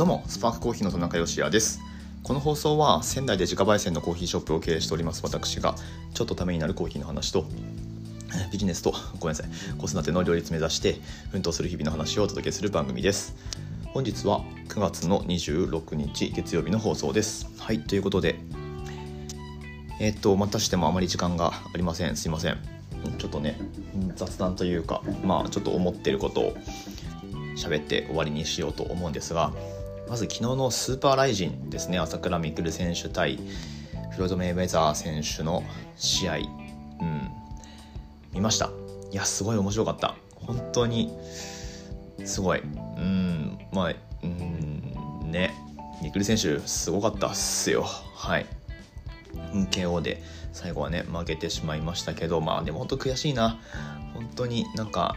どうもスパークコーヒーの田中芳也です。この放送は仙台で自家焙煎のコーヒーショップを経営しております。私がちょっとためになるコーヒーの話とビジネスとごめんなさい子育ての両立目指して奮闘する日々の話をお届けする番組です。本日は9月の26日月曜日の放送です。はいということでえっとまたしてもあまり時間がありません。すいません。ちょっとね雑談というかまあちょっと思ってることを喋って終わりにしようと思うんですがまず昨日のスーパーライジンですね。朝倉未来選手対フロイド・メイウェザー選手の試合、うん、見ました。いやすごい面白かった。本当にすごい。うん。まあうん。ね。未来選手すごかったっすよ。はい。KO で最後はね負けてしまいましたけどまあでも本当悔しいな。本当になんか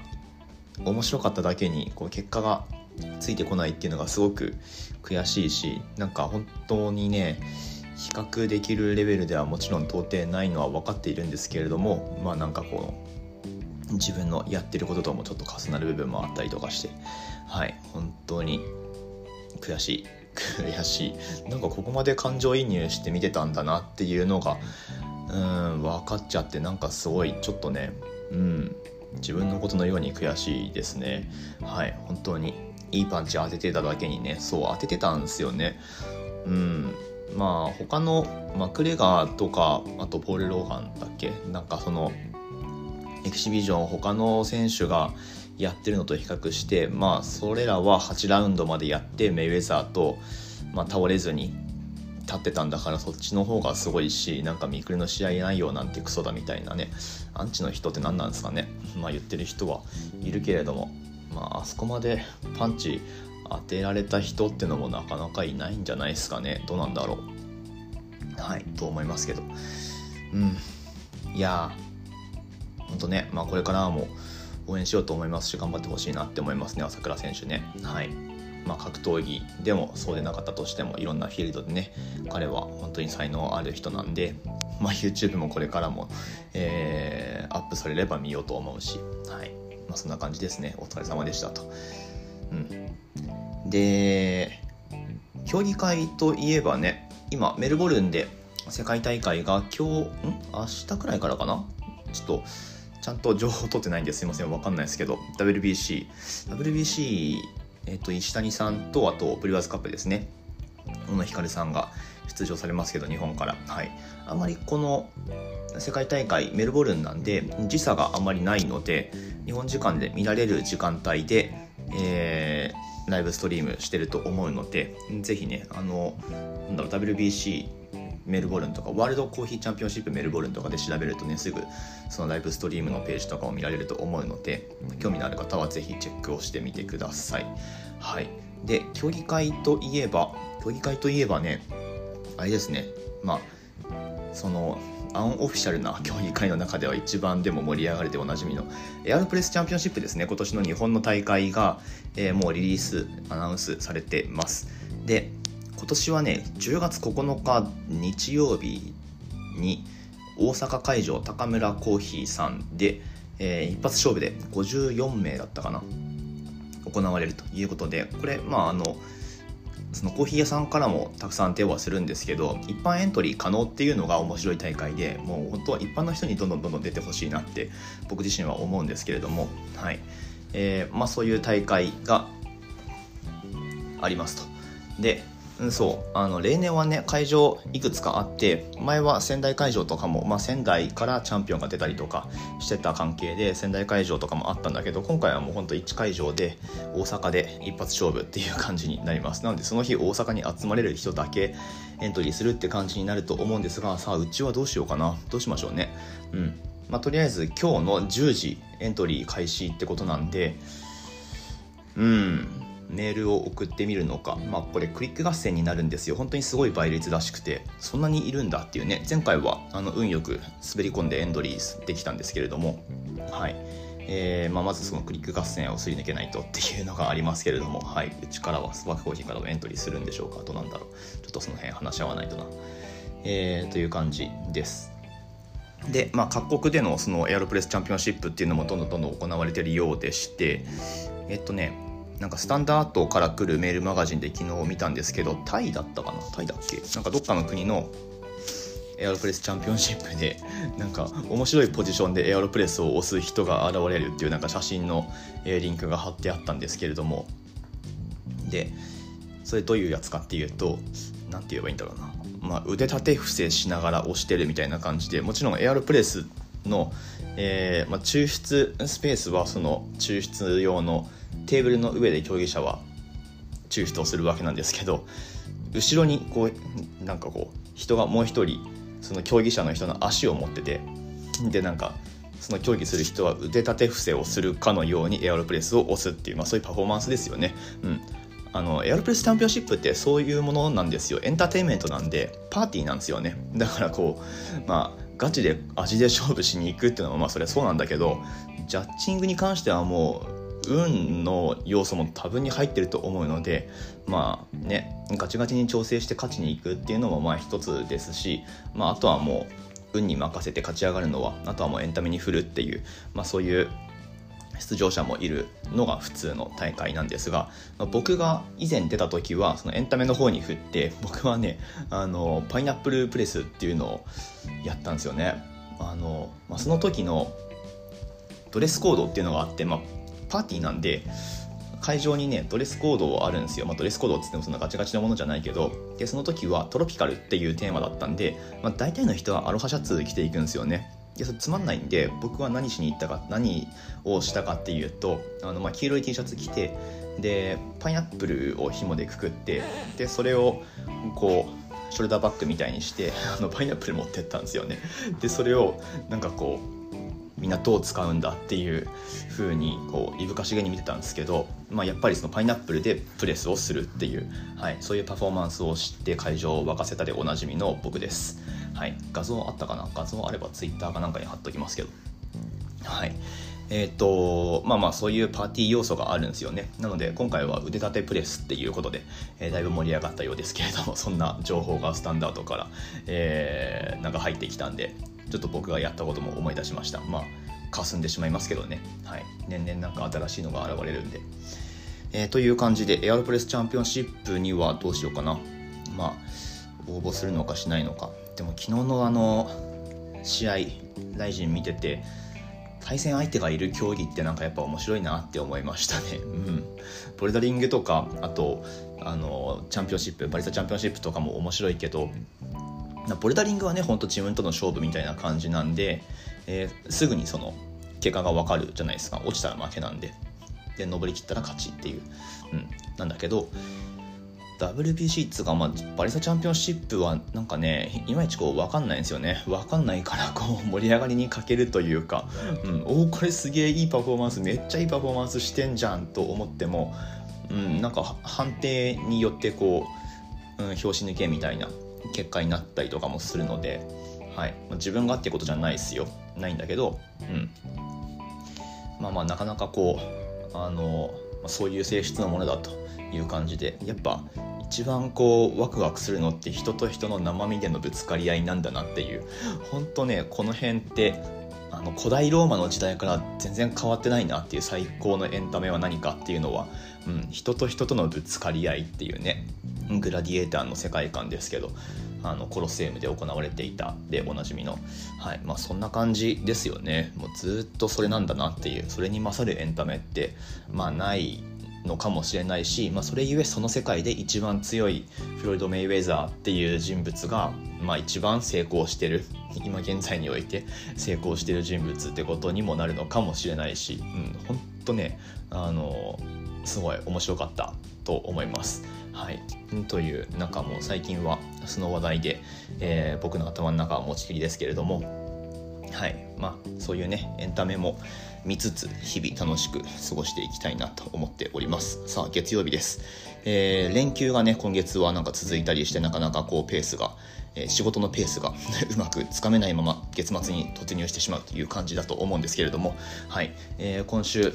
面白かっただけにこう結果がついてこないっていうのがすごく悔しいしなんか本当にね比較できるレベルではもちろん到底ないのは分かっているんですけれどもまあなんかこう自分のやってることともちょっと重なる部分もあったりとかしてはい本当に悔しい悔しい。なんかここまで感情移入して見てたんだなっていうのがうん分かっちゃってなんかすごいちょっとねうん自分のことのように悔しいですね。はい本当に。いいパンチ当ててただけにねそう当ててたんですよね。うん。まあ他のマクレガーとかあとポール・ローガンだっけ？なんかそのエキシビジョン他の選手がやってるのと比較してまあそれらは8ラウンドまでやってメイウェザーと、まあ、倒れずに立ってたんだからそっちの方がすごいしなんかミクルの試合内容なんてクソだみたいなね。アンチの人って何なんですかね？まあ言ってる人はいるけれども。まああそこまでパンチ当てられた人ってのもなかなかいないんじゃないですかね。どうなんだろう。はい。と思いますけど。うん。いやーほんとねまあこれからも応援しようと思いますし頑張ってほしいなって思いますね朝倉選手ね。はい。まあ、格闘技でもそうでなかったとしてもいろんなフィールドでね彼は本当に才能ある人なんで、まあ、YouTube もこれからも、えー、アップされれば見ようと思うし、はいまあ、そんな感じですね。お疲れ様でしたと。うん、で競技会といえばね今メルボルンで世界大会が今日ん？明日くらいからかな？ちょっとちゃんと情報取ってないんです。いません。わかんないですけど。WBC WBC えっ、と、石谷さんと、あと、ブリュワーズカップですね。小野光さんが。出場されますけど、日本から。はい。あまりこの世界大会メルボルンなんで、時差があまりないので、日本時間で見られる時間帯で、えー、ライブストリームしてると思うので、ぜひね、あの、なんだろう、WBC メルボルンとかワールドコーヒーチャンピオンシップメルボルンとかで調べるとねすぐそのライブストリームのページとかを見られると思うので興味のある方は是非チェックをしてみてくださいはいで競技会といえば競技会といえばねあれですね。まあそのアンオフィシャルな競技会の中では一番でも盛り上がれておなじみのエアロプレスチャンピオンシップですね。今年の日本の大会が、えー、もうリリースアナウンスされてます。で今年はね10月9日日曜日に大阪会場高村コーヒーさんで、えー、一発勝負で54名だったかな行われるということでこれまああのそのコーヒー屋さんからもたくさん手はするんですけど一般エントリー可能っていうのが面白い大会でもう本当は一般の人にどんどんどんどん出てほしいなって僕自身は思うんですけれどもはい。えー、まあそういう大会がありますと。でうん、そう。あの例年はね会場いくつかあって前は仙台会場とかも、まあ、仙台からチャンピオンが出たりとかしてた関係で仙台会場とかもあったんだけど今回はもうほんと1会場で大阪で一発勝負っていう感じになります。なのでその日大阪に集まれる人だけエントリーするって感じになると思うんですがさあうちはどうしようかな。どうしましょうね。うん。まあ、とりあえず今日の10時エントリー開始ってことなんでうん。メールを送ってみるのか、まあ、これクリック合戦になるんですよ。本当にすごい倍率らしくてそんなにいるんだっていうね前回はあの運よく滑り込んでエントリーできたんですけれどもはい。えーまあ、まずそのクリック合戦をすり抜けないとっていうのがありますけれども、はい、うちからはスパークコーヒーからもエントリーするんでしょうか？どうなんだろう？ちょっとその辺話し合わないとな、えー、という感じです。で、まあ、各国でのそのエアロプレスチャンピオンシップっていうのもどんどんどんどん行われているようでしてえっとねなんかスタンダードから来るメールマガジンで昨日見たんですけどタイだったかな？タイだっけ？なんかどっかの国のエアロプレスチャンピオンシップで なんか面白いポジションでエアロプレスを押す人が現れるっていうなんか写真のリンクが貼ってあったんですけれども。でそれどういうやつかっていうと何て言えばいいんだろうな、まあ、腕立て伏せしながら押してるみたいな感じでもちろんエアロプレスの、えーまあ、抽出スペースはその抽出用のテーブルの上で競技者は抽出をするわけなんですけど後ろにこうなんかこう人がもう一人その競技者の人の足を持っててでなんかその競技する人は腕立て伏せをするかのようにエアロプレスを押すっていう、まあ、そういうパフォーマンスですよね。うん。あのエアロプレスチャンピオンシップってそういうものなんですよ。エンターテインメントなんでパーティーなんですよね。だからこうまあガチで味で勝負しに行くっていうのはまあそれはそうなんだけどジャッジングに関してはもう運の要素も多分に入ってると思うのでまあねガチガチに調整して勝ちに行くっていうのもまあ一つですし、まあ、あとはもう運に任せて勝ち上がるのはあとはもうエンタメに振るっていう、まあ、そういう出場者もいるのが普通の大会なんですが、まあ、僕が以前出た時はそのエンタメの方に振って僕はねあのパイナップルプレスっていうのをやったんですよね。あの、まあ、その時のドレスコードっていうのがあって、まあ、パーティーなんで会場にねドレスコードあるんですよ、まあ、ドレスコードっつってもそんなガチガチなものじゃないけどでその時はトロピカルっていうテーマだったんで、まあ、大体の人はアロハシャツ着ていくんですよね。いやそれつまんないんで僕は何しに行ったか何をしたかっていうとあの、まあ、黄色い T シャツ着てでパイナップルを紐でくくってでそれをこうショルダーバッグみたいにしてあのパイナップル持ってったんですよね。でそれをなんかこうみんなどう使うんだっていう風にこういぶかしげに見てたんですけど、まあ、やっぱりそのパイナップルでプレスをするっていう、はい、そういうパフォーマンスをして会場を沸かせたでおなじみの僕です、はい、画像あったかな？画像あれば Twitter かなんかに貼っときますけど。はい。えーとまあまあそういうパーティー要素があるんですよね。なので今回は腕立てプレスっていうことで、えー、だいぶ盛り上がったようですけれども そんな情報がスタンダードから、えー、なんか入ってきたんでちょっと僕がやったことも思い出しました。まあ霞んでしまいますけどね、はい、年々なんか新しいのが現れるんで、えー、という感じでエアロプレスチャンピオンシップにはどうしようかな。まあ応募するのかしないのか。でも昨日のあの試合ライジン見てて対戦相手がいる競技ってなんかやっぱ面白いなって思いましたね。うん。ボルダリングとか、あと、あの、チャンピオンシップ、バリスタチャンピオンシップとかも面白いけど、ボルダリングはねほんと自分との勝負みたいな感じなんで、えー、すぐにその結果が分かるじゃないですか落ちたら負けなんでで登りきったら勝ちっていう、うん、なんだけど WBC っつうか、まあ、バリスタチャンピオンシップはなんかねいまいちこう分かんないんですよね。分かんないからこう盛り上がりに欠けるというか、うん、おおこれすげえいいパフォーマンス。めっちゃいいパフォーマンスしてんじゃんと思っても、うん、なんか判定によってこう、うん、拍子抜けみたいな結果になったりとかもするので、はい。まあ、自分がってことじゃないですよ。ないんだけど、うん、まあまあなかなかこうあの、まあ、そういう性質のものだと。いう感じでやっぱ一番こうワクワクするのって人と人の生身でのぶつかり合いなんだなっていう本当ねこの辺ってあの古代ローマの時代から全然変わってないなっていう最高のエンタメは何かっていうのは、うん、人と人とのぶつかり合いっていうねグラディエーターの世界観ですけどあのコロセウムで行われていたでおなじみの、はいまあ、そんな感じですよね。もうずっとそれなんだなっていうそれに勝るエンタメってまあないのかもしれないし、まあ、それゆえその世界で一番強いフロイド・メイウェザーっていう人物が、まあ、一番成功してる今現在において成功してる人物ってことにもなるのかもしれないし、うん、ほんとねあのすごい面白かったと思います。はい、というなんかもう最近はその話題で、えー、僕の頭の中は持ちきりですけれどもはい。まあそういうねエンタメも見つつ日々楽しく過ごしていきたいなと思っております。さあ月曜日です、えー、連休がね今月はなんか続いたりしてなかなかこうペースが、えー、仕事のペースが うまくつかめないまま月末に突入してしまうという感じだと思うんですけれども。はい、えー、今週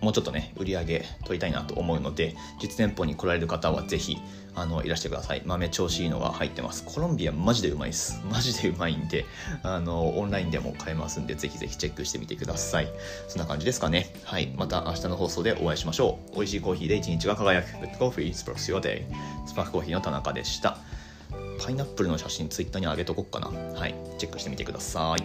もうちょっとね売り上げ取りたいなと思うので実店舗に来られる方はぜひあのいらしてください。豆調子いいのが入ってます。コロンビアマジでうまいです。マジでうまいんであのオンラインでも買えますんでぜひぜひチェックしてみてください。そんな感じですかね。はい。また明日の放送でお会いしましょう。美味しいコーヒーで一日が輝く。Good Coffee Sparks Your Day. スパークコーヒーの田中でした。パイナップルの写真ツイッターに上げとこっかな。はい。チェックしてみてください。